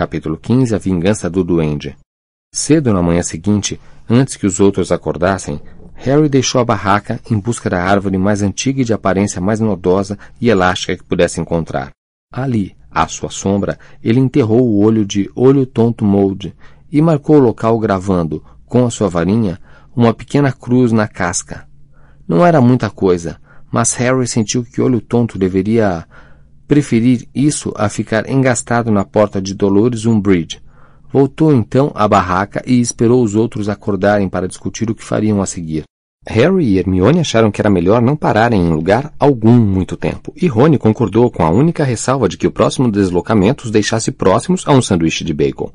Capítulo 15 A Vingança do Duende Cedo na manhã seguinte, antes que os outros acordassem, Harry deixou a barraca em busca da árvore mais antiga e de aparência mais nodosa e elástica que pudesse encontrar. Ali, à sua sombra, ele enterrou o olho de Olho Tonto Mold e marcou o local gravando, com a sua varinha, uma pequena cruz na casca. Não era muita coisa, mas Harry sentiu que Olho Tonto deveria preferir isso a ficar engastado na porta de Dolores Umbridge. Voltou então à barraca e esperou os outros acordarem para discutir o que fariam a seguir. Harry e Hermione acharam que era melhor não pararem em lugar algum muito tempo, e Rony concordou com a única ressalva de que o próximo deslocamento os deixasse próximos a um sanduíche de bacon.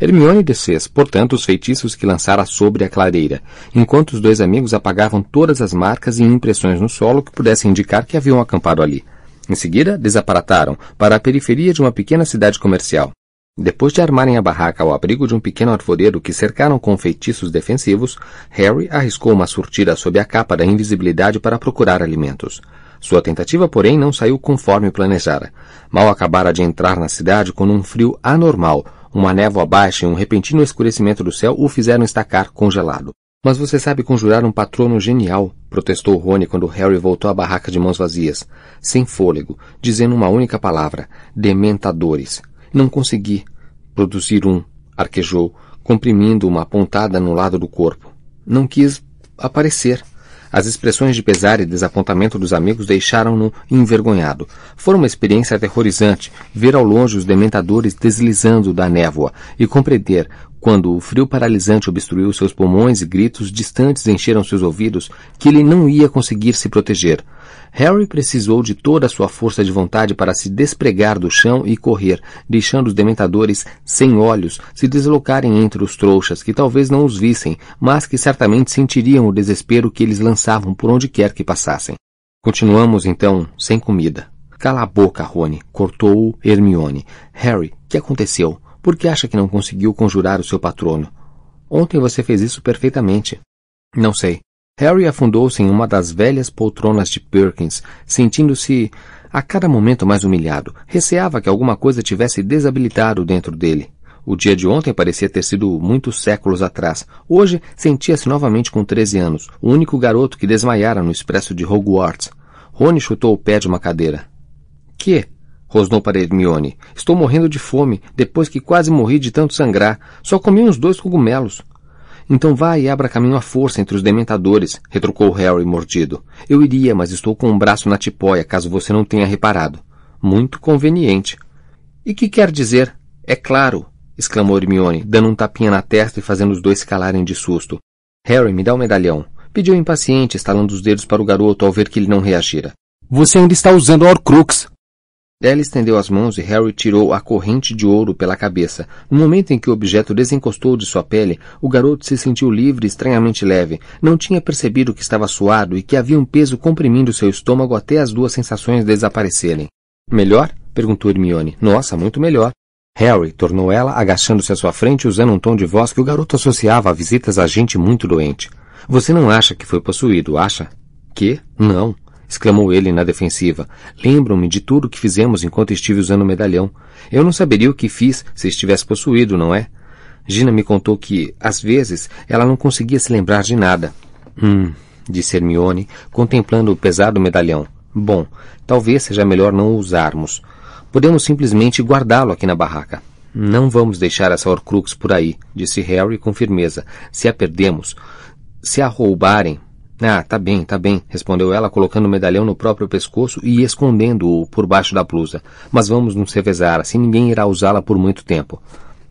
Hermione desfez, portanto, os feitiços que lançara sobre a clareira, enquanto os dois amigos apagavam todas as marcas e impressões no solo que pudessem indicar que haviam acampado ali. Em seguida, desaparataram para a periferia de uma pequena cidade comercial. Depois de armarem a barraca ao abrigo de um pequeno arvoredo que cercaram com feitiços defensivos, Harry arriscou uma surtida sob a capa da invisibilidade para procurar alimentos. Sua tentativa, porém, não saiu conforme planejara. Mal acabara de entrar na cidade quando um frio anormal, uma névoa baixa e um repentino escurecimento do céu o fizeram estacar congelado. Mas você sabe conjurar um patrono genial, protestou Rony quando Harry voltou à barraca de mãos vazias, sem fôlego, dizendo uma única palavra: dementadores. Não consegui produzir um, arquejou, comprimindo uma pontada no lado do corpo. Não quis aparecer. As expressões de pesar e desapontamento dos amigos deixaram-no envergonhado. Foi uma experiência aterrorizante ver ao longe os dementadores deslizando da névoa e compreender, quando o frio paralisante obstruiu seus pulmões e gritos distantes encheram seus ouvidos, que ele não ia conseguir se proteger. Harry precisou de toda a sua força de vontade para se despregar do chão e correr, deixando os dementadores sem olhos se deslocarem entre os trouxas, que talvez não os vissem, mas que certamente sentiriam o desespero que eles lançavam por onde quer que passassem. Continuamos então sem comida. Cala a boca, Rony, cortou-o Hermione. Harry, que aconteceu? Por que acha que não conseguiu conjurar o seu patrono? Ontem você fez isso perfeitamente. Não sei. Harry afundou-se em uma das velhas poltronas de Perkins, sentindo-se a cada momento mais humilhado. Receava que alguma coisa tivesse desabilitado dentro dele. O dia de ontem parecia ter sido muitos séculos atrás. Hoje sentia-se novamente com 13 anos, o único garoto que desmaiara no expresso de Hogwarts. Rony chutou o pé de uma cadeira. Que? Rosnou para Hermione. Estou morrendo de fome, depois que quase morri de tanto sangrar. Só comi uns dois cogumelos. Então vá e abra caminho à força entre os dementadores, retrucou Harry mordido. Eu iria, mas estou com um braço na tipóia, caso você não tenha reparado. Muito conveniente. E que quer dizer? É claro, exclamou Hermione, dando um tapinha na testa e fazendo os dois se calarem de susto. Harry, me dá o medalhão. Pediu impaciente, estalando os dedos para o garoto ao ver que ele não reagira. Você ainda está usando Horcrux, ela estendeu as mãos e Harry tirou a corrente de ouro pela cabeça. No momento em que o objeto desencostou de sua pele, o garoto se sentiu livre e estranhamente leve. Não tinha percebido que estava suado e que havia um peso comprimindo seu estômago até as duas sensações desaparecerem. Melhor? perguntou Hermione. Nossa, muito melhor. Harry, tornou ela, agachando-se à sua frente usando um tom de voz que o garoto associava a visitas a gente muito doente. Você não acha que foi possuído, acha? Que? Não exclamou ele na defensiva. Lembro-me de tudo o que fizemos enquanto estive usando o medalhão. Eu não saberia o que fiz se estivesse possuído, não é? Gina me contou que, às vezes, ela não conseguia se lembrar de nada. Hum, disse Hermione, contemplando o pesado medalhão. Bom, talvez seja melhor não o usarmos. Podemos simplesmente guardá-lo aqui na barraca. Não vamos deixar essa Horcrux por aí, disse Harry com firmeza. Se a perdemos, se a roubarem, ah, tá bem, tá bem, respondeu ela, colocando o medalhão no próprio pescoço e escondendo-o por baixo da blusa. Mas vamos nos revezar, assim ninguém irá usá-la por muito tempo.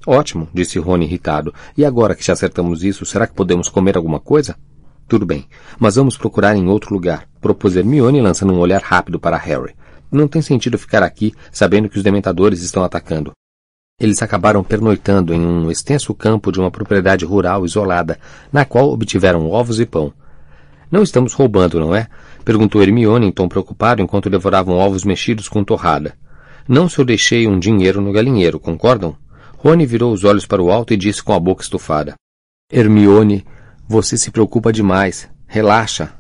Ótimo, disse Rony irritado. E agora que já acertamos isso, será que podemos comer alguma coisa? Tudo bem, mas vamos procurar em outro lugar, propôs Hermione lançando um olhar rápido para Harry. Não tem sentido ficar aqui, sabendo que os dementadores estão atacando. Eles acabaram pernoitando em um extenso campo de uma propriedade rural isolada, na qual obtiveram ovos e pão. Não estamos roubando, não é? Perguntou Hermione em tom preocupado enquanto devoravam ovos mexidos com torrada. Não se eu deixei um dinheiro no galinheiro, concordam? Rony virou os olhos para o alto e disse com a boca estufada. Hermione, você se preocupa demais. Relaxa.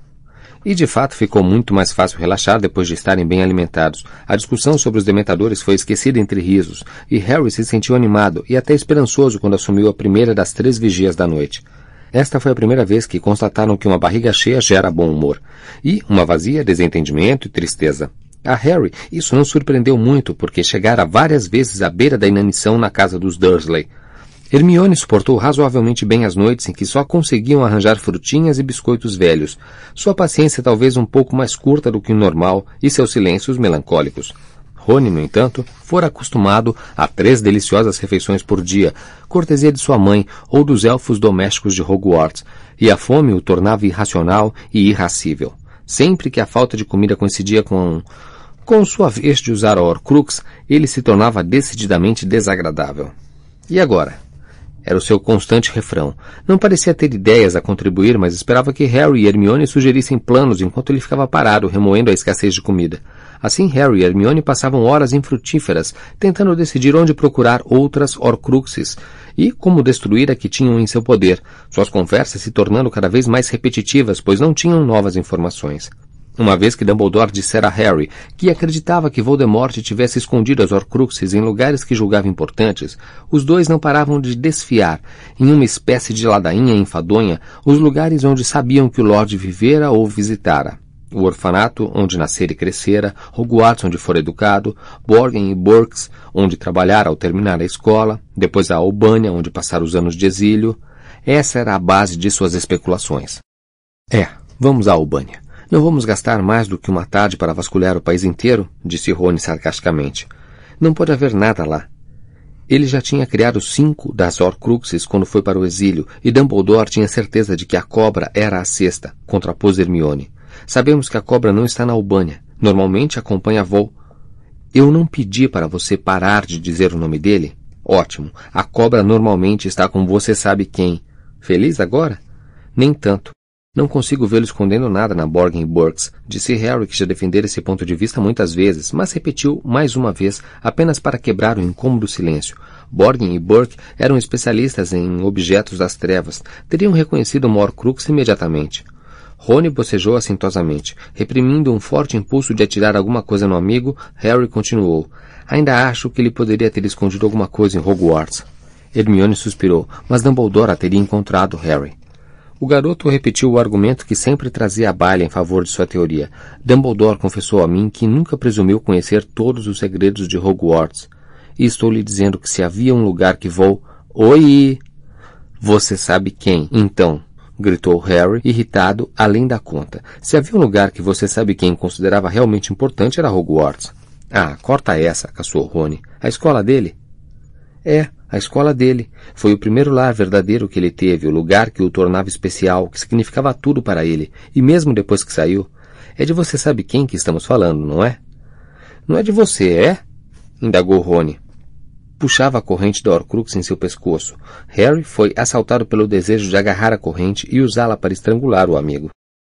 E de fato ficou muito mais fácil relaxar depois de estarem bem alimentados. A discussão sobre os dementadores foi esquecida entre risos, e Harry se sentiu animado e até esperançoso quando assumiu a primeira das três vigias da noite. Esta foi a primeira vez que constataram que uma barriga cheia gera bom humor, e uma vazia desentendimento e tristeza. A Harry isso não surpreendeu muito, porque chegara várias vezes à beira da inanição na casa dos Dursley. Hermione suportou razoavelmente bem as noites em que só conseguiam arranjar frutinhas e biscoitos velhos, sua paciência talvez um pouco mais curta do que o normal e seus silêncios melancólicos. Rony, no entanto, fora acostumado a três deliciosas refeições por dia, cortesia de sua mãe ou dos elfos domésticos de Hogwarts, e a fome o tornava irracional e irracível. Sempre que a falta de comida coincidia com com sua vez de usar a Horcrux, ele se tornava decididamente desagradável. E agora? Era o seu constante refrão. Não parecia ter ideias a contribuir, mas esperava que Harry e Hermione sugerissem planos enquanto ele ficava parado, remoendo a escassez de comida. Assim, Harry e Hermione passavam horas infrutíferas, tentando decidir onde procurar outras Horcruxes e como destruir a que tinham em seu poder, suas conversas se tornando cada vez mais repetitivas, pois não tinham novas informações. Uma vez que Dumbledore dissera a Harry que acreditava que Voldemort tivesse escondido as Horcruxes em lugares que julgava importantes, os dois não paravam de desfiar, em uma espécie de ladainha enfadonha, os lugares onde sabiam que o Lorde vivera ou visitara. O orfanato, onde nascera e crescera, Hogwarts, onde fora educado, Borgen e Burks, onde trabalhara ao terminar a escola, depois a Albânia, onde passara os anos de exílio. Essa era a base de suas especulações. É, vamos à Albânia. Não vamos gastar mais do que uma tarde para vasculhar o país inteiro? disse Rony sarcasticamente. Não pode haver nada lá. Ele já tinha criado cinco das Horcruxes quando foi para o exílio, e Dumbledore tinha certeza de que a cobra era a sexta, contrapôs Hermione. Sabemos que a cobra não está na Albânia. Normalmente acompanha voo. Eu não pedi para você parar de dizer o nome dele? Ótimo. A cobra normalmente está com você sabe quem. Feliz agora? Nem tanto. Não consigo vê-lo escondendo nada na Borgen Burks, disse Harry que já defendera esse ponto de vista muitas vezes, mas repetiu mais uma vez, apenas para quebrar o incômodo silêncio. Borgen e Burke eram especialistas em objetos das trevas, teriam reconhecido o Horcrux imediatamente. Rony bocejou assintosamente. Reprimindo um forte impulso de atirar alguma coisa no amigo, Harry continuou. Ainda acho que ele poderia ter escondido alguma coisa em Hogwarts. Hermione suspirou, mas Dumbledore a teria encontrado, Harry. O garoto repetiu o argumento que sempre trazia a baile em favor de sua teoria. Dumbledore confessou a mim que nunca presumiu conhecer todos os segredos de Hogwarts. E estou lhe dizendo que se havia um lugar que vou... Oi! Você sabe quem, então? Gritou Harry, irritado além da conta. Se havia um lugar que você sabe quem considerava realmente importante era Hogwarts. Ah, corta essa, caçou Rony. A escola dele? É, a escola dele. Foi o primeiro lar verdadeiro que ele teve, o lugar que o tornava especial, que significava tudo para ele, e mesmo depois que saiu. É de você sabe quem que estamos falando, não é? Não é de você, é? indagou Rony. Puxava a corrente da Horcrux em seu pescoço. Harry foi assaltado pelo desejo de agarrar a corrente e usá-la para estrangular o amigo.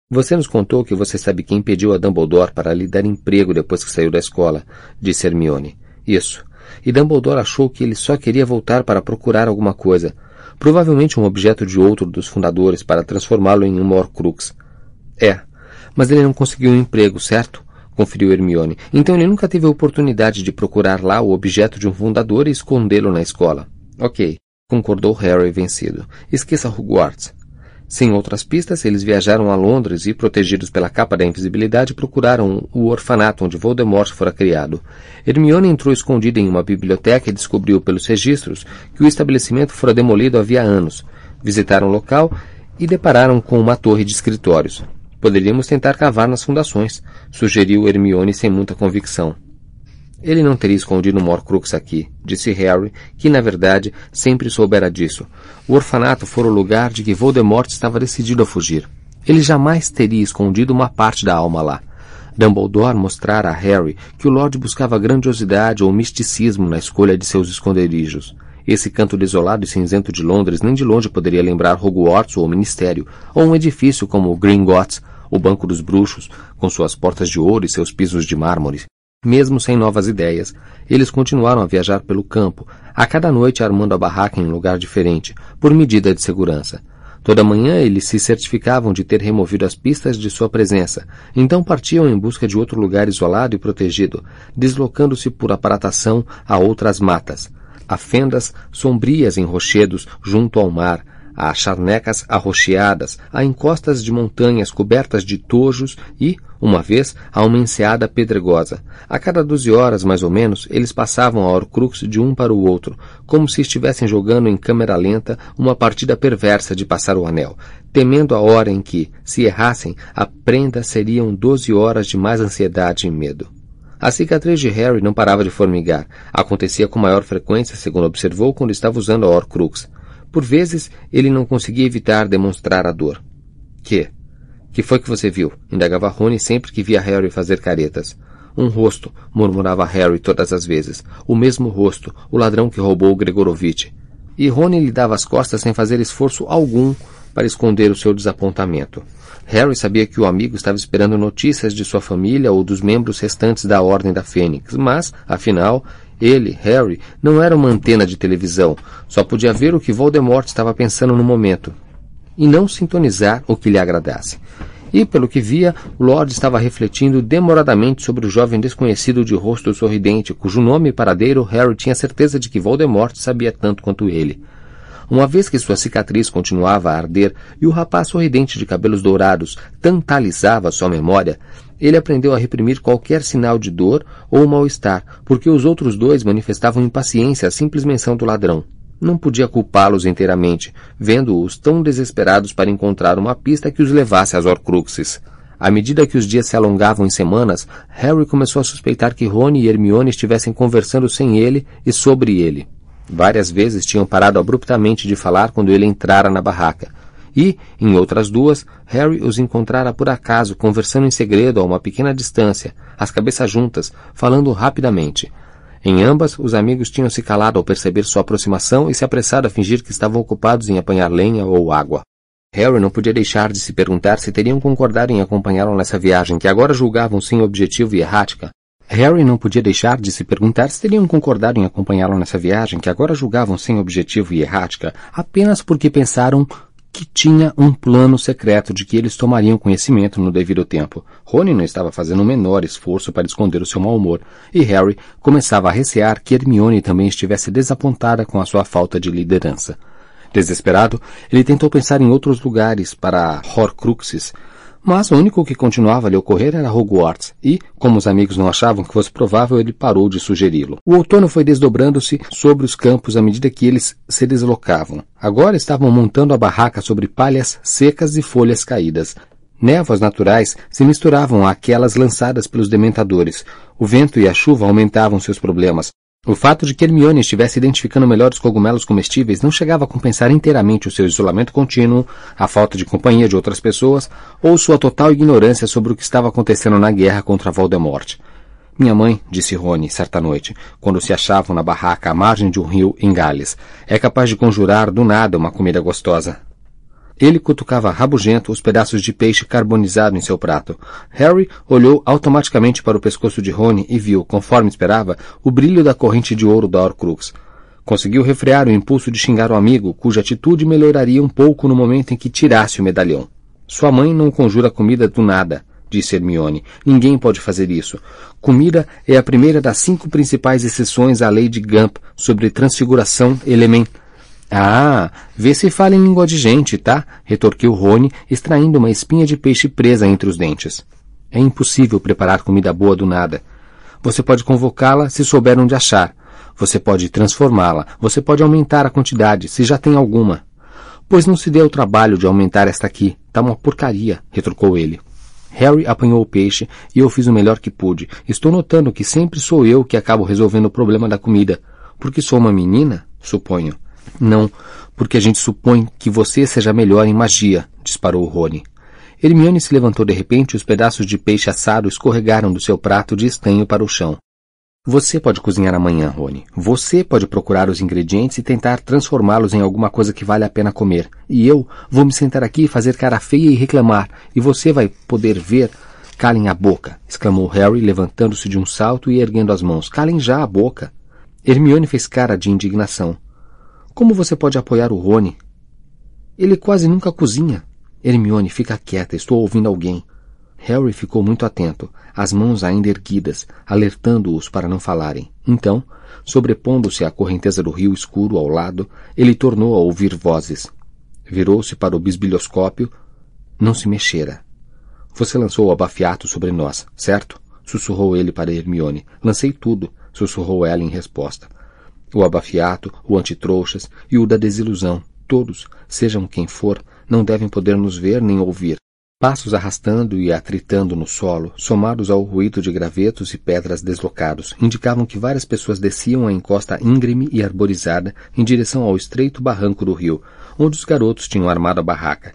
Você nos contou que você sabe quem pediu a Dumbledore para lhe dar emprego depois que saiu da escola, disse Hermione. Isso e Dumbledore achou que ele só queria voltar para procurar alguma coisa, provavelmente um objeto de outro dos fundadores para transformá-lo em uma Horcrux. É, mas ele não conseguiu um emprego, certo? Conferiu Hermione. Então ele nunca teve a oportunidade de procurar lá o objeto de um fundador e escondê-lo na escola. Ok, concordou Harry vencido. Esqueça Hogwarts. Sem outras pistas, eles viajaram a Londres e, protegidos pela capa da invisibilidade, procuraram o orfanato onde Voldemort fora criado. Hermione entrou escondida em uma biblioteca e descobriu pelos registros que o estabelecimento fora demolido havia anos. Visitaram o local e depararam com uma torre de escritórios. Poderíamos tentar cavar nas fundações, sugeriu Hermione sem muita convicção. Ele não teria escondido um Horcrux aqui, disse Harry, que na verdade sempre soubera disso. O orfanato fora o lugar de que Voldemort estava decidido a fugir. Ele jamais teria escondido uma parte da alma lá. Dumbledore mostrara a Harry que o Lorde buscava grandiosidade ou misticismo na escolha de seus esconderijos. Esse canto desolado e cinzento de Londres nem de longe poderia lembrar Hogwarts ou o Ministério, ou um edifício como o Gringotts, o Banco dos Bruxos, com suas portas de ouro e seus pisos de mármore. Mesmo sem novas ideias, eles continuaram a viajar pelo campo, a cada noite armando a barraca em um lugar diferente, por medida de segurança. Toda manhã eles se certificavam de ter removido as pistas de sua presença, então partiam em busca de outro lugar isolado e protegido, deslocando-se por aparatação a outras matas, a fendas sombrias em rochedos junto ao mar, a charnecas arroxeadas, a encostas de montanhas cobertas de tojos e, uma vez, a uma enseada pedregosa. A cada doze horas, mais ou menos, eles passavam a Horcrux de um para o outro, como se estivessem jogando em câmera lenta uma partida perversa de passar o anel, temendo a hora em que, se errassem, a prenda seriam doze horas de mais ansiedade e medo. A cicatriz de Harry não parava de formigar. Acontecia com maior frequência, segundo observou, quando estava usando a Horcrux. Por vezes, ele não conseguia evitar demonstrar a dor. Que? Que foi que você viu? indagava Rony sempre que via Harry fazer caretas. Um rosto, murmurava Harry todas as vezes. O mesmo rosto, o ladrão que roubou Gregorovitch. E Rony lhe dava as costas sem fazer esforço algum para esconder o seu desapontamento. Harry sabia que o amigo estava esperando notícias de sua família ou dos membros restantes da Ordem da Fênix, mas, afinal, ele, Harry, não era uma antena de televisão, só podia ver o que Voldemort estava pensando no momento, e não sintonizar o que lhe agradasse. E, pelo que via, Lord estava refletindo demoradamente sobre o jovem desconhecido de rosto sorridente, cujo nome e paradeiro Harry tinha certeza de que Voldemort sabia tanto quanto ele. Uma vez que sua cicatriz continuava a arder e o rapaz sorridente de cabelos dourados tantalizava sua memória, ele aprendeu a reprimir qualquer sinal de dor ou mal-estar, porque os outros dois manifestavam impaciência à simples menção do ladrão. Não podia culpá-los inteiramente, vendo-os tão desesperados para encontrar uma pista que os levasse às Horcruxes. À medida que os dias se alongavam em semanas, Harry começou a suspeitar que Rony e Hermione estivessem conversando sem ele e sobre ele. Várias vezes tinham parado abruptamente de falar quando ele entrara na barraca, e, em outras duas, Harry os encontrara por acaso conversando em segredo a uma pequena distância, as cabeças juntas, falando rapidamente. Em ambas, os amigos tinham se calado ao perceber sua aproximação e se apressado a fingir que estavam ocupados em apanhar lenha ou água. Harry não podia deixar de se perguntar se teriam concordado em acompanhá-lo nessa viagem que agora julgavam sem objetivo e errática. Harry não podia deixar de se perguntar se teriam concordado em acompanhá-lo nessa viagem que agora julgavam sem objetivo e errática apenas porque pensaram que tinha um plano secreto de que eles tomariam conhecimento no devido tempo. Rony não estava fazendo o menor esforço para esconder o seu mau humor, e Harry começava a recear que Hermione também estivesse desapontada com a sua falta de liderança. Desesperado, ele tentou pensar em outros lugares para Horcruxes, mas o único que continuava a lhe ocorrer era Hogwarts, e, como os amigos não achavam que fosse provável, ele parou de sugeri-lo. O outono foi desdobrando-se sobre os campos à medida que eles se deslocavam. Agora estavam montando a barraca sobre palhas secas e folhas caídas. Névoas naturais se misturavam àquelas lançadas pelos dementadores. O vento e a chuva aumentavam seus problemas. O fato de que Hermione estivesse identificando melhor os cogumelos comestíveis não chegava a compensar inteiramente o seu isolamento contínuo, a falta de companhia de outras pessoas ou sua total ignorância sobre o que estava acontecendo na guerra contra Voldemort. Minha mãe, disse Rony, certa noite, quando se achavam na barraca à margem de um rio em Gales, é capaz de conjurar do nada uma comida gostosa. Ele cutucava rabugento os pedaços de peixe carbonizado em seu prato. Harry olhou automaticamente para o pescoço de Rony e viu, conforme esperava, o brilho da corrente de ouro da Horcrux. Conseguiu refrear o impulso de xingar o amigo, cuja atitude melhoraria um pouco no momento em que tirasse o medalhão. Sua mãe não conjura comida do nada, disse Hermione. Ninguém pode fazer isso. Comida é a primeira das cinco principais exceções à lei de Gump sobre transfiguração elementar ah, vê se fala em língua de gente, tá? retorquiu Rony, extraindo uma espinha de peixe presa entre os dentes. É impossível preparar comida boa do nada. Você pode convocá-la se souber onde achar. Você pode transformá-la. Você pode aumentar a quantidade, se já tem alguma. Pois não se dê o trabalho de aumentar esta aqui. Tá uma porcaria, retrucou ele. Harry apanhou o peixe e eu fiz o melhor que pude. Estou notando que sempre sou eu que acabo resolvendo o problema da comida. Porque sou uma menina, suponho. Não, porque a gente supõe que você seja melhor em magia, disparou Rony. Hermione se levantou de repente e os pedaços de peixe assado escorregaram do seu prato de estanho para o chão. Você pode cozinhar amanhã, Rony. Você pode procurar os ingredientes e tentar transformá-los em alguma coisa que vale a pena comer. E eu vou me sentar aqui e fazer cara feia e reclamar. E você vai poder ver. Calem a boca! exclamou Harry, levantando-se de um salto e erguendo as mãos. Calem já a boca! Hermione fez cara de indignação. Como você pode apoiar o Rony? Ele quase nunca cozinha. Hermione, fica quieta, estou ouvindo alguém. Harry ficou muito atento, as mãos ainda erguidas, alertando-os para não falarem. Então, sobrepondo-se à correnteza do rio escuro ao lado, ele tornou a ouvir vozes. Virou-se para o bisbilhoscópio. Não se mexera. Você lançou o abafiato sobre nós, certo? Sussurrou ele para Hermione. Lancei tudo, sussurrou ela em resposta. O abafiato, o antitrouxas e o da desilusão, todos, sejam quem for, não devem poder nos ver nem ouvir. Passos arrastando e atritando no solo, somados ao ruído de gravetos e pedras deslocados, indicavam que várias pessoas desciam a encosta íngreme e arborizada em direção ao estreito barranco do rio, onde os garotos tinham armado a barraca.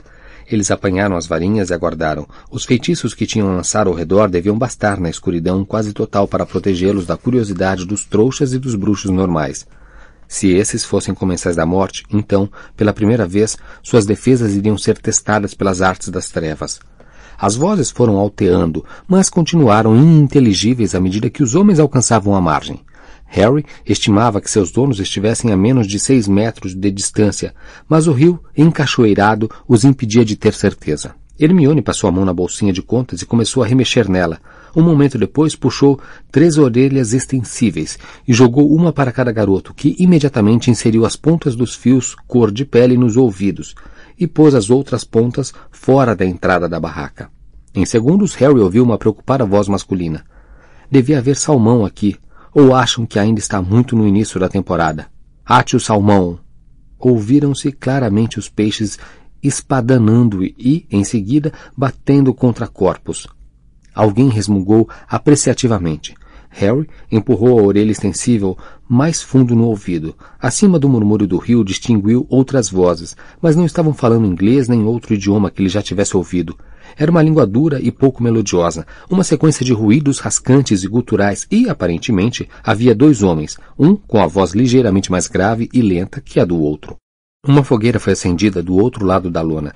Eles apanharam as varinhas e aguardaram. Os feitiços que tinham lançado ao redor deviam bastar na escuridão quase total para protegê-los da curiosidade dos trouxas e dos bruxos normais. Se esses fossem comensais da morte, então, pela primeira vez, suas defesas iriam ser testadas pelas artes das trevas. As vozes foram alteando, mas continuaram ininteligíveis à medida que os homens alcançavam a margem. Harry estimava que seus donos estivessem a menos de seis metros de distância, mas o rio, encachoeirado, os impedia de ter certeza. Hermione passou a mão na bolsinha de contas e começou a remexer nela. Um momento depois puxou três orelhas extensíveis e jogou uma para cada garoto, que imediatamente inseriu as pontas dos fios cor de pele nos ouvidos e pôs as outras pontas fora da entrada da barraca. Em segundos, Harry ouviu uma preocupada voz masculina. Devia haver salmão aqui, ou acham que ainda está muito no início da temporada? Ate o salmão! Ouviram-se claramente os peixes espadanando e, em seguida, batendo contra corpos. Alguém resmungou apreciativamente. Harry empurrou a orelha extensível mais fundo no ouvido. Acima do murmúrio do rio distinguiu outras vozes, mas não estavam falando inglês nem outro idioma que ele já tivesse ouvido. Era uma língua dura e pouco melodiosa, uma sequência de ruídos rascantes e guturais, e, aparentemente, havia dois homens, um com a voz ligeiramente mais grave e lenta que a do outro. Uma fogueira foi acendida do outro lado da lona.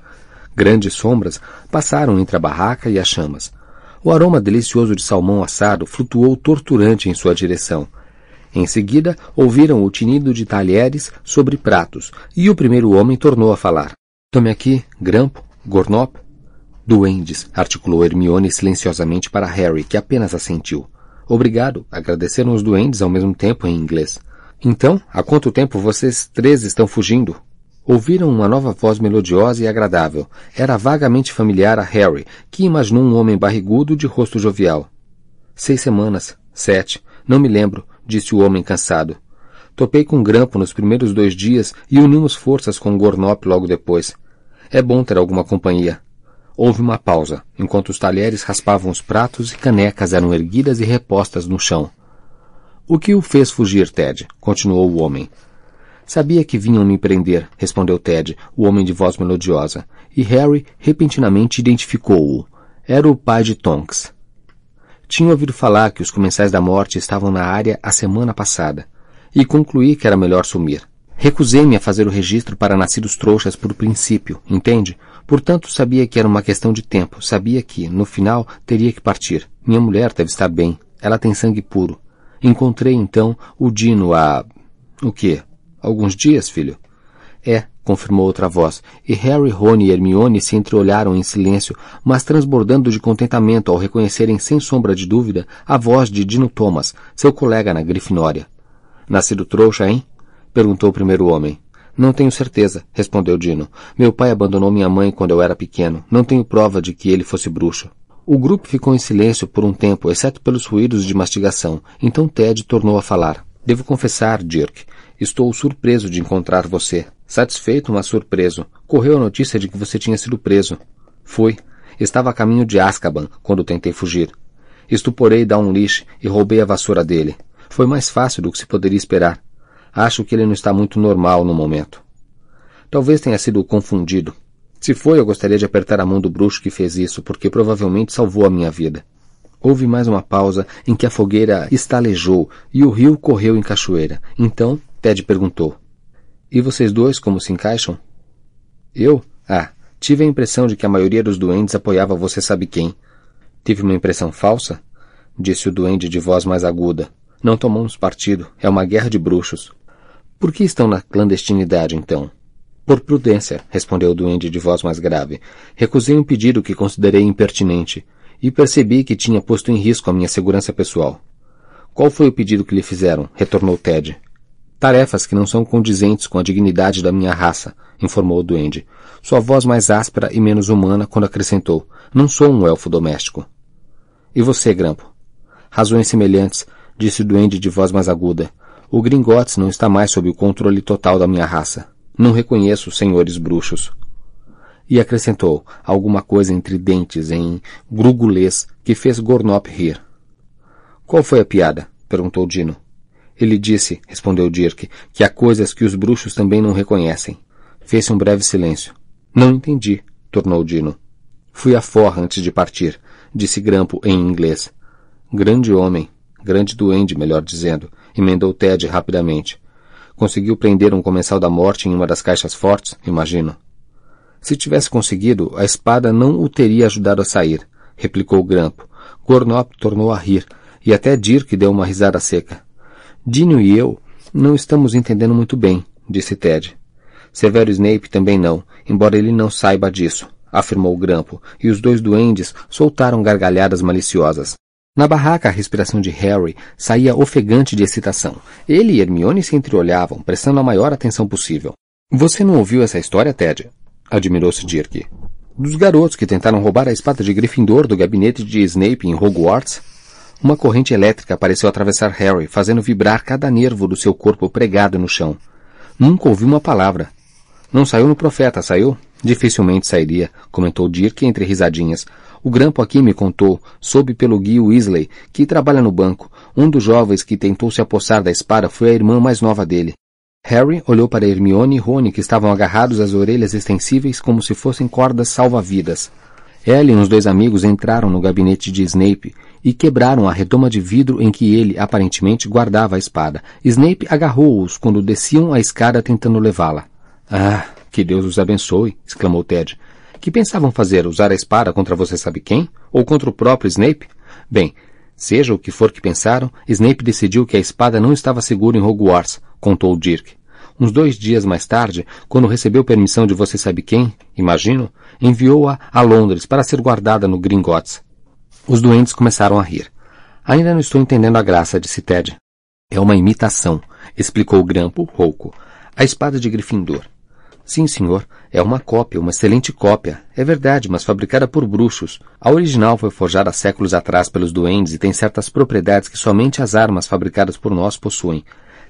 Grandes sombras passaram entre a barraca e as chamas. O aroma delicioso de salmão assado flutuou torturante em sua direção. Em seguida, ouviram o tinido de talheres sobre pratos, e o primeiro homem tornou a falar. Tome aqui, grampo, gornop. Duendes, articulou Hermione silenciosamente para Harry, que apenas assentiu. Obrigado, agradeceram os duendes ao mesmo tempo em inglês. Então, há quanto tempo vocês três estão fugindo? Ouviram uma nova voz melodiosa e agradável. Era vagamente familiar a Harry, que imaginou um homem barrigudo de rosto jovial. Seis semanas. Sete. Não me lembro, disse o homem cansado. Topei com Grampo nos primeiros dois dias e unimos forças com Gornop logo depois. É bom ter alguma companhia. Houve uma pausa, enquanto os talheres raspavam os pratos e canecas eram erguidas e repostas no chão. O que o fez fugir, Ted? continuou o homem. Sabia que vinham me prender, respondeu Ted, o homem de voz melodiosa, e Harry repentinamente identificou-o. Era o pai de Tonks. Tinha ouvido falar que os comensais da morte estavam na área a semana passada, e concluí que era melhor sumir. Recusei-me a fazer o registro para nascidos trouxas por princípio, entende? Portanto, sabia que era uma questão de tempo, sabia que, no final, teria que partir. Minha mulher deve estar bem. Ela tem sangue puro. Encontrei, então, o Dino a... o quê? Alguns dias, filho? É, confirmou outra voz, e Harry, Rony e Hermione se entreolharam em silêncio, mas transbordando de contentamento ao reconhecerem sem sombra de dúvida a voz de Dino Thomas, seu colega na Grifinória. Nascido trouxa, hein? perguntou o primeiro homem. Não tenho certeza, respondeu Dino. Meu pai abandonou minha mãe quando eu era pequeno. Não tenho prova de que ele fosse bruxo. O grupo ficou em silêncio por um tempo, exceto pelos ruídos de mastigação. Então Ted tornou a falar. Devo confessar, Dirk, Estou surpreso de encontrar você. Satisfeito, mas surpreso. Correu a notícia de que você tinha sido preso. Foi. Estava a caminho de Azkaban quando tentei fugir. Estuporei Downlish e roubei a vassoura dele. Foi mais fácil do que se poderia esperar. Acho que ele não está muito normal no momento. Talvez tenha sido confundido. Se foi, eu gostaria de apertar a mão do bruxo que fez isso, porque provavelmente salvou a minha vida. Houve mais uma pausa em que a fogueira estalejou e o rio correu em cachoeira. Então, Ted perguntou. E vocês dois como se encaixam? Eu? Ah, tive a impressão de que a maioria dos duendes apoiava você sabe quem. Tive uma impressão falsa? Disse o duende de voz mais aguda. Não tomamos partido. É uma guerra de bruxos. Por que estão na clandestinidade, então? Por prudência, respondeu o duende de voz mais grave. Recusei um pedido que considerei impertinente e percebi que tinha posto em risco a minha segurança pessoal. Qual foi o pedido que lhe fizeram? retornou Ted. Tarefas que não são condizentes com a dignidade da minha raça, informou o duende. Sua voz mais áspera e menos humana quando acrescentou: Não sou um elfo doméstico. E você, Grampo? Razões semelhantes, disse o duende de voz mais aguda. O Gringotes não está mais sob o controle total da minha raça. Não reconheço os senhores bruxos. E acrescentou alguma coisa entre dentes em grugulês que fez Gornop rir. Qual foi a piada? perguntou Dino. Ele disse, respondeu Dirk, que há coisas que os bruxos também não reconhecem. Fez-se um breve silêncio. Não entendi, tornou Dino. Fui a forra antes de partir, disse Grampo em inglês. Grande homem, grande duende, melhor dizendo, emendou Ted rapidamente. Conseguiu prender um comensal da morte em uma das caixas fortes, imagino. Se tivesse conseguido, a espada não o teria ajudado a sair, replicou Grampo. Gornop tornou a rir, e até Dirk deu uma risada seca. Dino e eu não estamos entendendo muito bem, disse Ted. Severo Snape também não, embora ele não saiba disso, afirmou Grampo, e os dois duendes soltaram gargalhadas maliciosas. Na barraca, a respiração de Harry saía ofegante de excitação. Ele e Hermione se entreolhavam, prestando a maior atenção possível. Você não ouviu essa história, Ted? Admirou-se Dirk. Dos garotos que tentaram roubar a espada de Gryffindor do gabinete de Snape em Hogwarts? Uma corrente elétrica pareceu atravessar Harry, fazendo vibrar cada nervo do seu corpo pregado no chão. Nunca ouvi uma palavra. Não saiu no profeta, saiu? Dificilmente sairia, comentou Dirk entre risadinhas. O grampo aqui me contou, soube pelo Guy Weasley, que trabalha no banco. Um dos jovens que tentou se apossar da espada foi a irmã mais nova dele. Harry olhou para Hermione e Rony, que estavam agarrados às orelhas extensíveis como se fossem cordas salva-vidas. Ellen e os dois amigos entraram no gabinete de Snape e quebraram a redoma de vidro em que ele, aparentemente, guardava a espada. Snape agarrou-os quando desciam a escada tentando levá-la. Ah, que Deus os abençoe, exclamou Ted. Que pensavam fazer? Usar a espada contra você sabe quem? Ou contra o próprio Snape? Bem, seja o que for que pensaram, Snape decidiu que a espada não estava segura em Hogwarts, contou Dirk. Uns dois dias mais tarde, quando recebeu permissão de você sabe quem, imagino, enviou-a a Londres para ser guardada no Gringotts. Os doentes começaram a rir. Ainda não estou entendendo a graça, disse Ted. É uma imitação, explicou Grampo, rouco. A espada de Gryffindor. Sim, senhor. É uma cópia, uma excelente cópia. É verdade, mas fabricada por bruxos. A original foi forjada séculos atrás pelos duendes e tem certas propriedades que somente as armas fabricadas por nós possuem.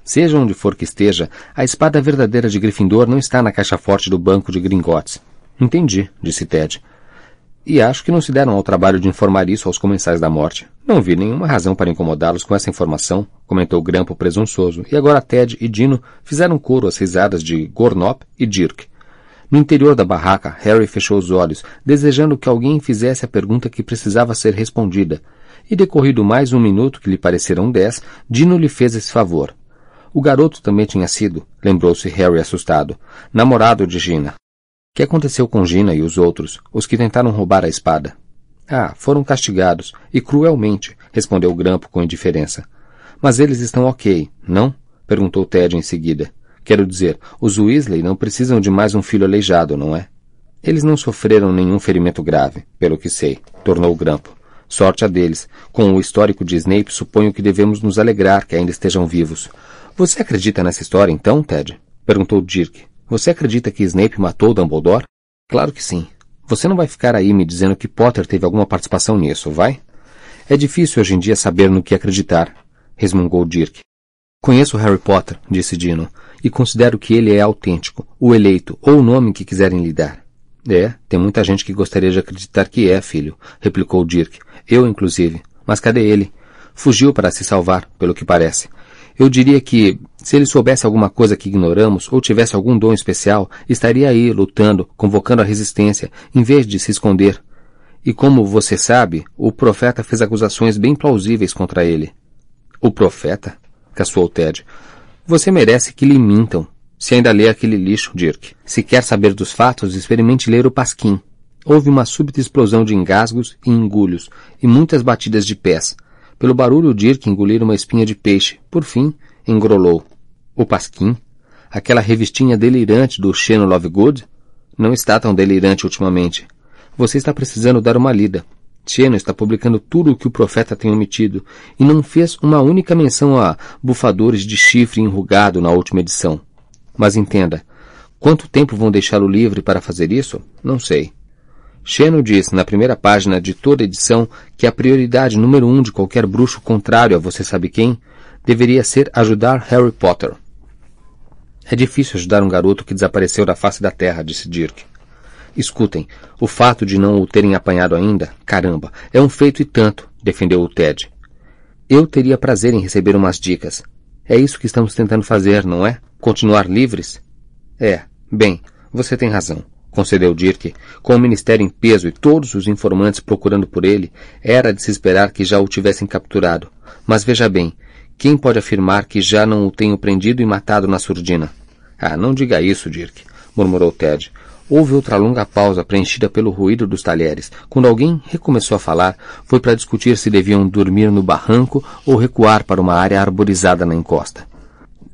Seja onde for que esteja, a espada verdadeira de Gryffindor não está na caixa forte do banco de Gringotts. Entendi, disse Ted. E acho que não se deram ao trabalho de informar isso aos comensais da morte. Não vi nenhuma razão para incomodá-los com essa informação, comentou Grampo presunçoso, e agora Ted e Dino fizeram coro às risadas de Gornop e Dirk. No interior da barraca, Harry fechou os olhos, desejando que alguém fizesse a pergunta que precisava ser respondida. E decorrido mais um minuto, que lhe pareceram dez, Dino lhe fez esse favor. O garoto também tinha sido, lembrou-se Harry assustado, namorado de Gina. Que aconteceu com Gina e os outros, os que tentaram roubar a espada? Ah, foram castigados, e cruelmente, respondeu Grampo com indiferença. Mas eles estão ok, não? perguntou Ted em seguida. Quero dizer, os Weasley não precisam de mais um filho aleijado, não é? Eles não sofreram nenhum ferimento grave, pelo que sei, tornou Grampo. Sorte a deles. Com o histórico de Snape, suponho que devemos nos alegrar que ainda estejam vivos. Você acredita nessa história, então, Ted? perguntou Dirk, você acredita que Snape matou Dumbledore? Claro que sim. Você não vai ficar aí me dizendo que Potter teve alguma participação nisso, vai? É difícil hoje em dia saber no que acreditar, resmungou Dirk. Conheço Harry Potter, disse Dino, e considero que ele é autêntico, o eleito, ou o nome que quiserem lhe dar. É, tem muita gente que gostaria de acreditar que é, filho, replicou Dirk. Eu, inclusive. Mas cadê ele? Fugiu para se salvar, pelo que parece. Eu diria que, se ele soubesse alguma coisa que ignoramos ou tivesse algum dom especial, estaria aí, lutando, convocando a resistência, em vez de se esconder. E como você sabe, o profeta fez acusações bem plausíveis contra ele. O profeta? caçoou Ted. Você merece que lhe mintam. Se ainda lê aquele lixo, Dirk. Se quer saber dos fatos, experimente ler o Pasquim. Houve uma súbita explosão de engasgos e engulhos, e muitas batidas de pés, pelo barulho, Dirk engolira uma espinha de peixe. Por fim, engrolou. O pasquim? Aquela revistinha delirante do Sheno Lovegood? Não está tão delirante ultimamente. Você está precisando dar uma lida. Cheno está publicando tudo o que o profeta tem omitido e não fez uma única menção a bufadores de chifre enrugado na última edição. Mas entenda, quanto tempo vão deixá-lo livre para fazer isso? Não sei. Cheno diz na primeira página de toda edição que a prioridade número um de qualquer bruxo contrário a você sabe quem deveria ser ajudar Harry Potter. É difícil ajudar um garoto que desapareceu da face da terra, disse Dirk. Escutem, o fato de não o terem apanhado ainda, caramba, é um feito e tanto, defendeu o Ted. Eu teria prazer em receber umas dicas. É isso que estamos tentando fazer, não é? Continuar livres? É, bem, você tem razão, concedeu Dirk. Com o ministério em peso e todos os informantes procurando por ele, era de se esperar que já o tivessem capturado. Mas veja bem, quem pode afirmar que já não o tenho prendido e matado na surdina? Ah, não diga isso, Dirk, murmurou Ted. Houve outra longa pausa preenchida pelo ruído dos talheres. Quando alguém recomeçou a falar, foi para discutir se deviam dormir no barranco ou recuar para uma área arborizada na encosta.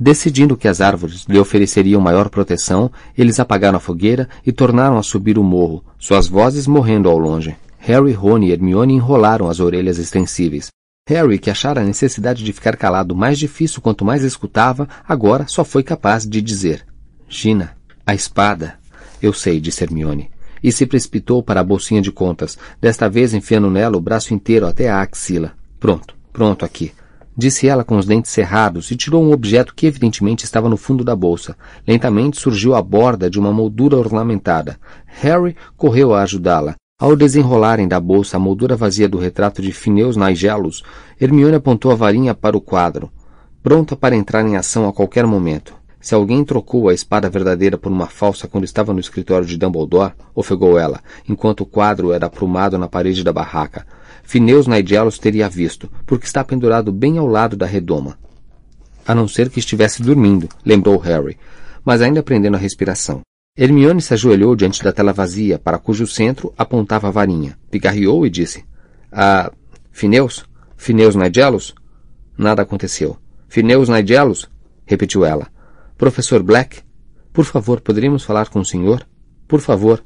Decidindo que as árvores lhe ofereceriam maior proteção, eles apagaram a fogueira e tornaram a subir o morro, suas vozes morrendo ao longe. Harry, Rony e Hermione enrolaram as orelhas extensíveis. Harry, que achara a necessidade de ficar calado mais difícil quanto mais escutava, agora só foi capaz de dizer: Gina, a espada. Eu sei, disse Hermione. E se precipitou para a bolsinha de contas, desta vez enfiando nela o braço inteiro até a axila. Pronto, pronto aqui. Disse ela com os dentes cerrados e tirou um objeto que evidentemente estava no fundo da bolsa. Lentamente surgiu a borda de uma moldura ornamentada. Harry correu a ajudá-la. Ao desenrolarem da bolsa a moldura vazia do retrato de Phineus Nigelos, Hermione apontou a varinha para o quadro, pronta para entrar em ação a qualquer momento. Se alguém trocou a espada verdadeira por uma falsa quando estava no escritório de Dumbledore, ofegou ela, enquanto o quadro era aprumado na parede da barraca. Fineus Nigelos teria visto, porque está pendurado bem ao lado da redoma. A não ser que estivesse dormindo, lembrou Harry, mas ainda prendendo a respiração. Hermione se ajoelhou diante da tela vazia, para cujo centro apontava a varinha. Pigarreou e disse: Ah, Fineus? Fineus Nigelos? Nada aconteceu. Fineus Nigelos? repetiu ela. Professor Black, por favor, poderíamos falar com o senhor? Por favor.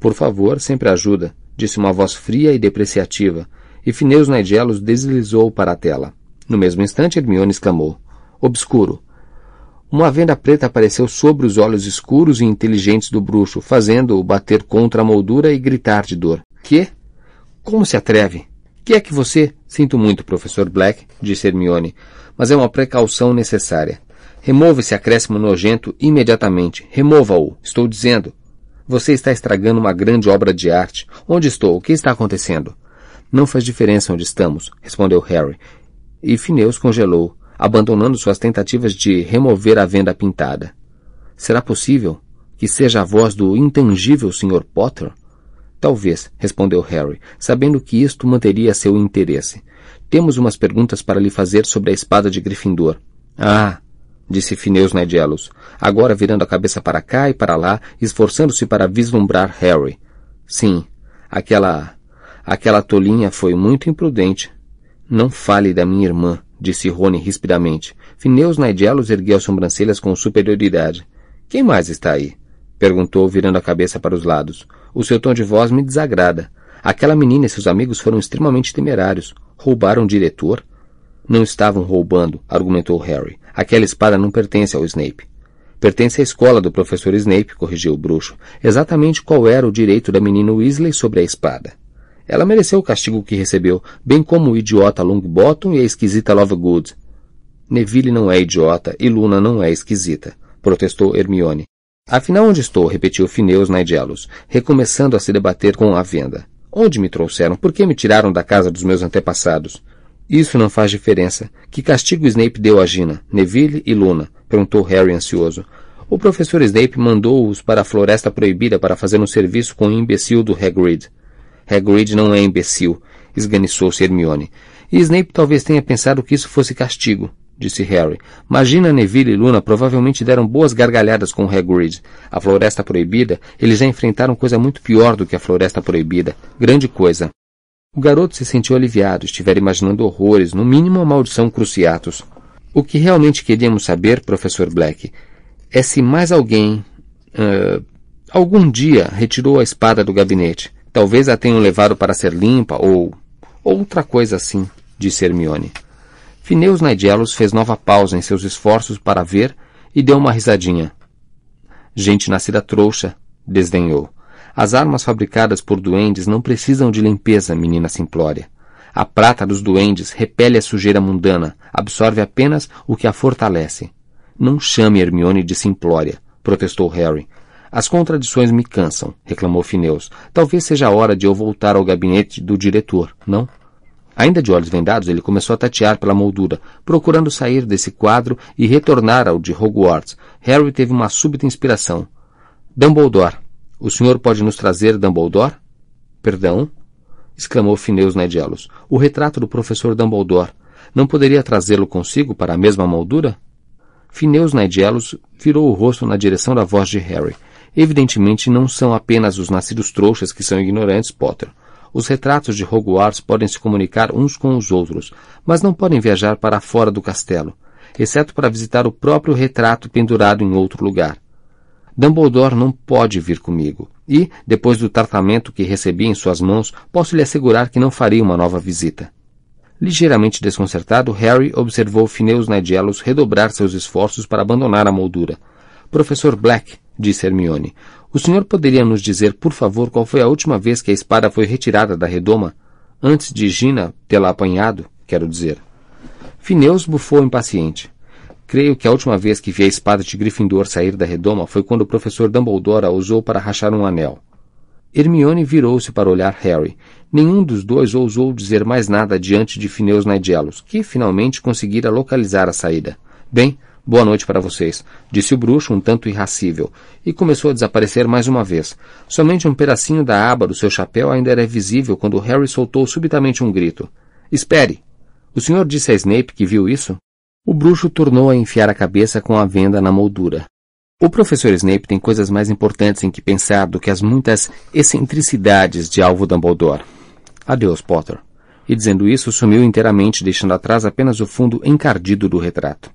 Por favor, sempre ajuda, disse uma voz fria e depreciativa, e Fineus Nigelos deslizou para a tela. No mesmo instante, Hermione exclamou: Obscuro. Uma venda preta apareceu sobre os olhos escuros e inteligentes do bruxo, fazendo-o bater contra a moldura e gritar de dor. Que? Como se atreve? Que é que você? Sinto muito, professor Black, disse Hermione, mas é uma precaução necessária. Remova esse acréscimo nojento imediatamente. Remova-o, estou dizendo. Você está estragando uma grande obra de arte. Onde estou? O que está acontecendo? Não faz diferença onde estamos, respondeu Harry. E Phineus congelou, abandonando suas tentativas de remover a venda pintada. Será possível que seja a voz do intangível Sr. Potter? Talvez, respondeu Harry, sabendo que isto manteria seu interesse. Temos umas perguntas para lhe fazer sobre a espada de Gryffindor. Ah, disse Fineus Nigelos, agora virando a cabeça para cá e para lá, esforçando-se para vislumbrar Harry. Sim, aquela... aquela tolinha foi muito imprudente. Não fale da minha irmã, disse Rony rispidamente. Fineus Nigelos ergueu as sobrancelhas com superioridade. Quem mais está aí? Perguntou, virando a cabeça para os lados. O seu tom de voz me desagrada. Aquela menina e seus amigos foram extremamente temerários. Roubaram o diretor? Não estavam roubando, argumentou Harry. Aquela espada não pertence ao Snape. Pertence à escola do professor Snape, corrigiu o bruxo. Exatamente qual era o direito da menina Weasley sobre a espada. Ela mereceu o castigo que recebeu, bem como o idiota Longbottom e a esquisita Lovegood. Neville não é idiota e Luna não é esquisita, protestou Hermione. Afinal, onde estou? repetiu Fineus Nigelos, recomeçando a se debater com a venda. Onde me trouxeram? Por que me tiraram da casa dos meus antepassados? Isso não faz diferença. Que castigo Snape deu a Gina, Neville e Luna? perguntou Harry ansioso. O professor Snape mandou-os para a Floresta Proibida para fazer um serviço com o imbecil do Hagrid. Hagrid não é imbecil, esganiçou-se Hermione. E Snape talvez tenha pensado que isso fosse castigo, disse Harry. Imagina Neville e Luna provavelmente deram boas gargalhadas com Hagrid. A Floresta Proibida, eles já enfrentaram coisa muito pior do que a Floresta Proibida. Grande coisa. O garoto se sentiu aliviado, estivera imaginando horrores, no mínimo a maldição Cruciatus. O que realmente queríamos saber, professor Black, é se mais alguém, uh, algum dia, retirou a espada do gabinete. Talvez a tenham levado para ser limpa ou outra coisa assim, disse Hermione. Fineus Nigelos fez nova pausa em seus esforços para ver e deu uma risadinha. Gente nascida trouxa, desdenhou. As armas fabricadas por duendes não precisam de limpeza, menina simplória. A prata dos duendes repele a sujeira mundana, absorve apenas o que a fortalece. Não chame Hermione de simplória, protestou Harry. As contradições me cansam, reclamou Fineus. Talvez seja a hora de eu voltar ao gabinete do diretor, não? Ainda de olhos vendados, ele começou a tatear pela moldura, procurando sair desse quadro e retornar ao de Hogwarts. Harry teve uma súbita inspiração. Dumbledore, o senhor pode nos trazer Dumbledore? Perdão? exclamou Fineus Negelos. O retrato do professor Dumbledore. Não poderia trazê-lo consigo para a mesma moldura? Fineus Nigelos virou o rosto na direção da voz de Harry. Evidentemente não são apenas os nascidos trouxas que são ignorantes, Potter. Os retratos de Hogwarts podem se comunicar uns com os outros, mas não podem viajar para fora do castelo, exceto para visitar o próprio retrato pendurado em outro lugar. Dumbledore não pode vir comigo, e, depois do tratamento que recebi em suas mãos, posso lhe assegurar que não farei uma nova visita. Ligeiramente desconcertado, Harry observou Phineas Nigelos redobrar seus esforços para abandonar a moldura. Professor Black, disse Hermione, o senhor poderia nos dizer, por favor, qual foi a última vez que a espada foi retirada da redoma? Antes de Gina tê-la apanhado, quero dizer. Fineus bufou impaciente. Creio que a última vez que vi a espada de Gryffindor sair da redoma foi quando o professor Dumbledore a usou para rachar um anel. Hermione virou-se para olhar Harry. Nenhum dos dois ousou dizer mais nada diante de Fineus Nigelos, que finalmente conseguira localizar a saída. Bem, Boa noite para vocês, disse o bruxo um tanto irracível, e começou a desaparecer mais uma vez. Somente um pedacinho da aba do seu chapéu ainda era visível quando Harry soltou subitamente um grito. Espere! O senhor disse a Snape que viu isso? O bruxo tornou a enfiar a cabeça com a venda na moldura. O professor Snape tem coisas mais importantes em que pensar do que as muitas excentricidades de Alvo Dumbledore. Adeus, Potter. E dizendo isso, sumiu inteiramente, deixando atrás apenas o fundo encardido do retrato.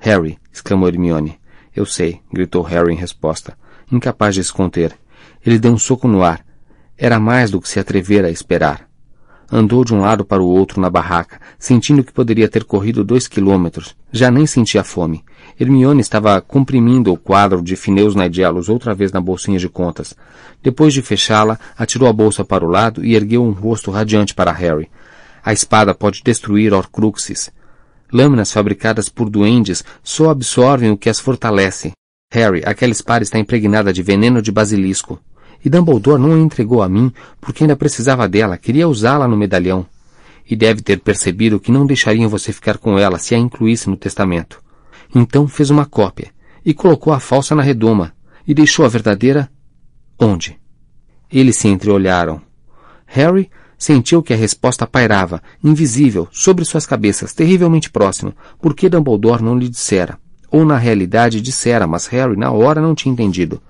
Harry! exclamou Hermione. Eu sei, gritou Harry em resposta, incapaz de se conter. Ele deu um soco no ar. Era mais do que se atrevera a esperar. Andou de um lado para o outro na barraca, sentindo que poderia ter corrido dois quilômetros. Já nem sentia fome. Hermione estava comprimindo o quadro de Fineus Nigelos outra vez na bolsinha de contas. Depois de fechá-la, atirou a bolsa para o lado e ergueu um rosto radiante para Harry. A espada pode destruir Horcruxes. Lâminas fabricadas por duendes só absorvem o que as fortalece. Harry, aquela espada está impregnada de veneno de basilisco. E Dumbledore não a entregou a mim porque ainda precisava dela, queria usá-la no medalhão. E deve ter percebido que não deixariam você ficar com ela se a incluísse no testamento. Então fez uma cópia e colocou a falsa na redoma e deixou a verdadeira onde? Eles se entreolharam. Harry Sentiu que a resposta pairava, invisível, sobre suas cabeças, terrivelmente próximo, porque Dumbledore não lhe dissera. Ou na realidade dissera, mas Harry na hora não tinha entendido.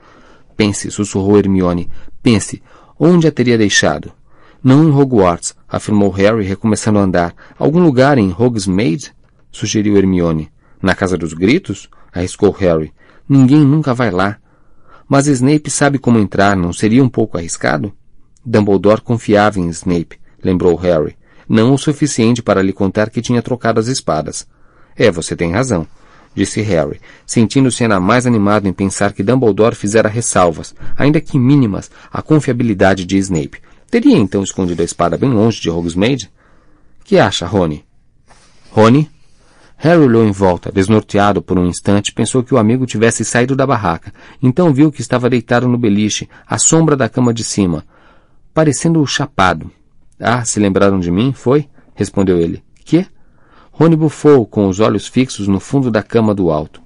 Pense, sussurrou Hermione. Pense, onde a teria deixado? Não em Hogwarts, afirmou Harry, recomeçando a andar. Algum lugar em Hogsmeade? sugeriu Hermione. Na Casa dos Gritos? arriscou Harry. Ninguém nunca vai lá. Mas Snape sabe como entrar, não seria um pouco arriscado? Dumbledore confiava em Snape, lembrou Harry. Não o suficiente para lhe contar que tinha trocado as espadas. É, você tem razão, disse Harry, sentindo-se ainda mais animado em pensar que Dumbledore fizera ressalvas, ainda que mínimas, à confiabilidade de Snape. Teria então escondido a espada bem longe de Hogsmeade? Que acha, Rony? Rony? Harry olhou em volta, desnorteado por um instante, pensou que o amigo tivesse saído da barraca. Então viu que estava deitado no beliche, à sombra da cama de cima, parecendo chapado. Ah, se lembraram de mim, foi? respondeu ele. Que? Rony bufou, com os olhos fixos no fundo da cama do alto.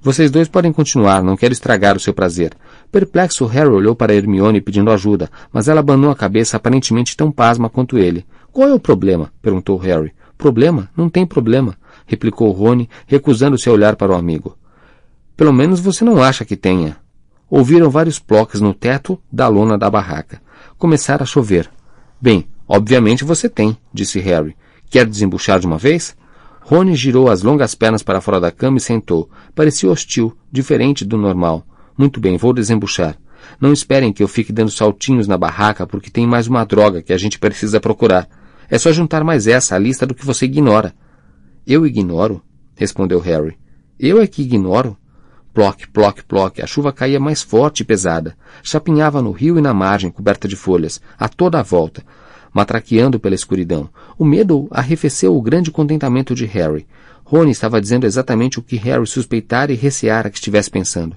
Vocês dois podem continuar, não quero estragar o seu prazer. Perplexo, Harry olhou para Hermione pedindo ajuda, mas ela abanou a cabeça aparentemente tão pasma quanto ele. Qual é o problema? perguntou Harry. Problema? Não tem problema, replicou Rony, recusando-se a olhar para o amigo. Pelo menos você não acha que tenha. Ouviram vários ploques no teto da lona da barraca começara a chover. Bem, obviamente você tem, disse Harry. Quer desembuchar de uma vez? Rony girou as longas pernas para fora da cama e sentou. Parecia hostil, diferente do normal. Muito bem, vou desembuchar. Não esperem que eu fique dando saltinhos na barraca porque tem mais uma droga que a gente precisa procurar. É só juntar mais essa à lista do que você ignora. Eu ignoro? respondeu Harry. Eu é que ignoro? Ploc, ploc, ploc, a chuva caía mais forte e pesada. Chapinhava no rio e na margem, coberta de folhas, a toda a volta, matraqueando pela escuridão. O medo arrefeceu o grande contentamento de Harry. Rony estava dizendo exatamente o que Harry suspeitara e receara que estivesse pensando.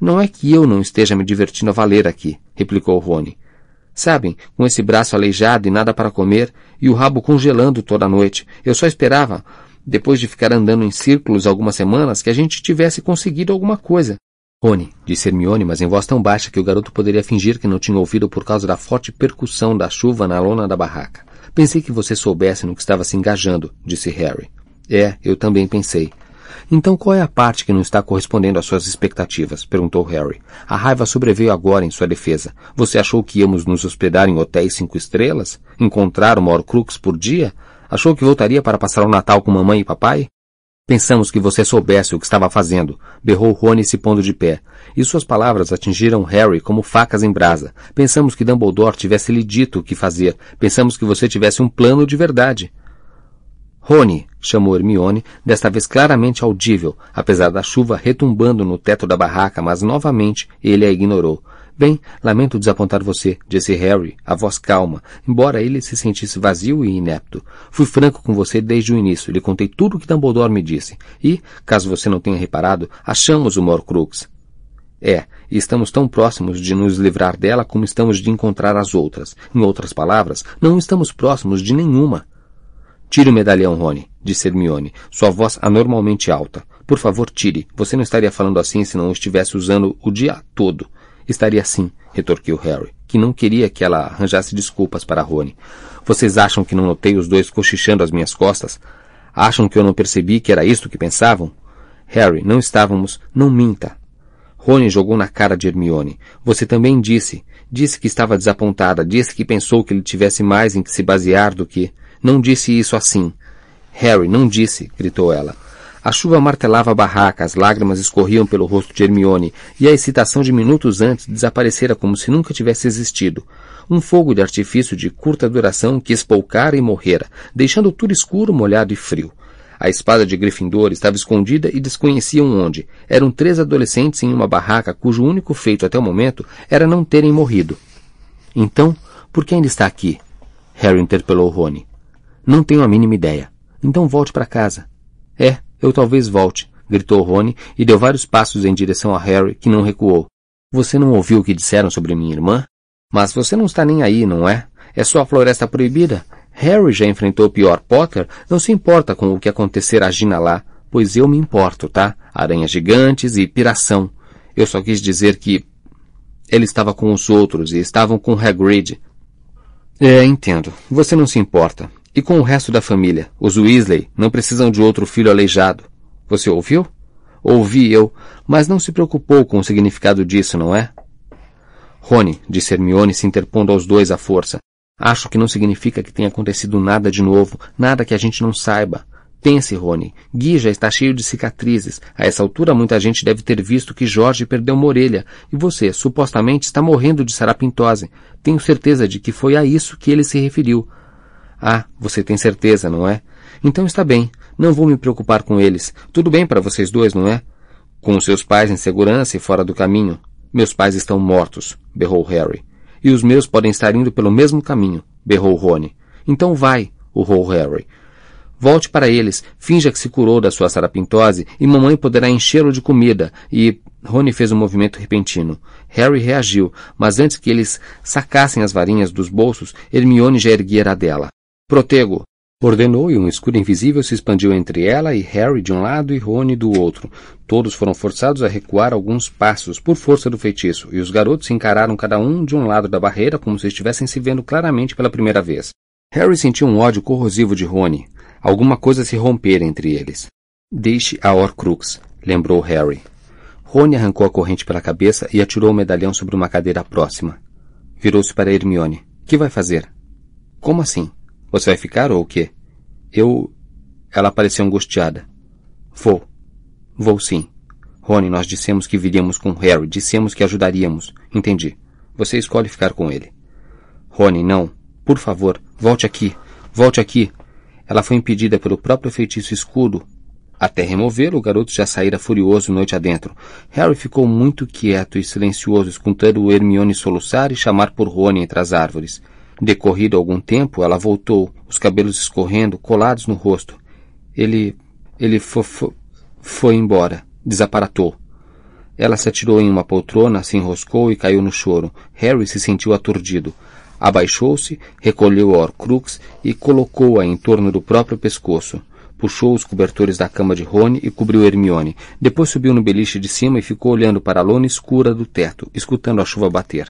Não é que eu não esteja me divertindo a valer aqui, replicou Rony. Sabem, com esse braço aleijado e nada para comer, e o rabo congelando toda a noite, eu só esperava, depois de ficar andando em círculos algumas semanas, que a gente tivesse conseguido alguma coisa. Rony, disse Hermione, mas em voz tão baixa que o garoto poderia fingir que não tinha ouvido por causa da forte percussão da chuva na lona da barraca. Pensei que você soubesse no que estava se engajando, disse Harry. É, eu também pensei. Então qual é a parte que não está correspondendo às suas expectativas? perguntou Harry. A raiva sobreveio agora em sua defesa. Você achou que íamos nos hospedar em hotéis cinco estrelas? Encontrar uma Horcrux por dia? Achou que voltaria para passar o Natal com mamãe e papai? Pensamos que você soubesse o que estava fazendo, berrou Rony se pondo de pé, e suas palavras atingiram Harry como facas em brasa. Pensamos que Dumbledore tivesse lhe dito o que fazer. Pensamos que você tivesse um plano de verdade. Rony, chamou Hermione, desta vez claramente audível, apesar da chuva retumbando no teto da barraca, mas novamente ele a ignorou. Bem, lamento desapontar você, disse Harry, a voz calma, embora ele se sentisse vazio e inepto. Fui franco com você desde o início, lhe contei tudo o que Dumbledore me disse, e, caso você não tenha reparado, achamos o Morcrux. É, e estamos tão próximos de nos livrar dela como estamos de encontrar as outras. Em outras palavras, não estamos próximos de nenhuma. Tire o medalhão, Rony, disse Hermione, sua voz anormalmente alta. Por favor, tire. Você não estaria falando assim se não estivesse usando o dia todo. Estaria sim, retorquiu Harry, que não queria que ela arranjasse desculpas para Rony. Vocês acham que não notei os dois cochichando às minhas costas? Acham que eu não percebi que era isto que pensavam? Harry, não estávamos. Não minta. Rony jogou na cara de Hermione. Você também disse. Disse que estava desapontada. Disse que pensou que ele tivesse mais em que se basear do que. Não disse isso assim. Harry, não disse, gritou ela. A chuva martelava a barraca, as lágrimas escorriam pelo rosto de Hermione, e a excitação de minutos antes desaparecera como se nunca tivesse existido. Um fogo de artifício de curta duração que espolcara e morrera, deixando tudo escuro, molhado e frio. A espada de Gryffindor estava escondida e desconheciam onde. Eram três adolescentes em uma barraca cujo único feito até o momento era não terem morrido. Então, por que ainda está aqui? Harry interpelou Rony. Não tenho a mínima ideia. Então volte para casa. É, eu talvez volte, gritou Rony e deu vários passos em direção a Harry, que não recuou. Você não ouviu o que disseram sobre minha irmã? Mas você não está nem aí, não é? É só a floresta proibida. Harry já enfrentou o pior. Potter não se importa com o que acontecer a Gina lá, pois eu me importo, tá? Aranhas gigantes e piração. Eu só quis dizer que ele estava com os outros e estavam com Hagrid. É, entendo. Você não se importa. E com o resto da família? Os Weasley não precisam de outro filho aleijado. Você ouviu? Ouvi eu, mas não se preocupou com o significado disso, não é? Rony, disse Hermione se interpondo aos dois à força. Acho que não significa que tenha acontecido nada de novo, nada que a gente não saiba. Pense, Rony, Gui já está cheio de cicatrizes. A essa altura muita gente deve ter visto que Jorge perdeu uma orelha, e você, supostamente, está morrendo de sarapintose. Tenho certeza de que foi a isso que ele se referiu. Ah, você tem certeza, não é? Então está bem. Não vou me preocupar com eles. Tudo bem para vocês dois, não é? Com seus pais em segurança e fora do caminho. Meus pais estão mortos, berrou Harry. E os meus podem estar indo pelo mesmo caminho, berrou Rony. Então vai, urrou Harry. Volte para eles, finja que se curou da sua sarapintose e mamãe poderá enchê-lo de comida e... Rony fez um movimento repentino. Harry reagiu, mas antes que eles sacassem as varinhas dos bolsos, Hermione já erguera a dela. Protego! Ordenou e um escudo invisível se expandiu entre ela e Harry de um lado e Rony do outro. Todos foram forçados a recuar alguns passos por força do feitiço, e os garotos encararam cada um de um lado da barreira como se estivessem se vendo claramente pela primeira vez. Harry sentiu um ódio corrosivo de Rony. Alguma coisa se rompera entre eles. Deixe a Horcrux, lembrou Harry. Rony arrancou a corrente pela cabeça e atirou o medalhão sobre uma cadeira próxima. Virou-se para Hermione. Que vai fazer? Como assim? Você vai ficar ou o quê? Eu. Ela pareceu angustiada. Vou. Vou sim. Rony, nós dissemos que viríamos com Harry, dissemos que ajudaríamos. Entendi. Você escolhe ficar com ele. Rony, não. Por favor, volte aqui. Volte aqui. Ela foi impedida pelo próprio feitiço escudo. Até removê-lo, o garoto já saíra furioso noite adentro. Harry ficou muito quieto e silencioso, escutando Hermione soluçar e chamar por Rony entre as árvores. Decorrido algum tempo, ela voltou, os cabelos escorrendo, colados no rosto. Ele... ele fo, fo, foi embora. Desaparatou. Ela se atirou em uma poltrona, se enroscou e caiu no choro. Harry se sentiu aturdido. Abaixou-se, recolheu a Horcrux e colocou-a em torno do próprio pescoço. Puxou os cobertores da cama de Rony e cobriu Hermione. Depois subiu no beliche de cima e ficou olhando para a lona escura do teto, escutando a chuva bater.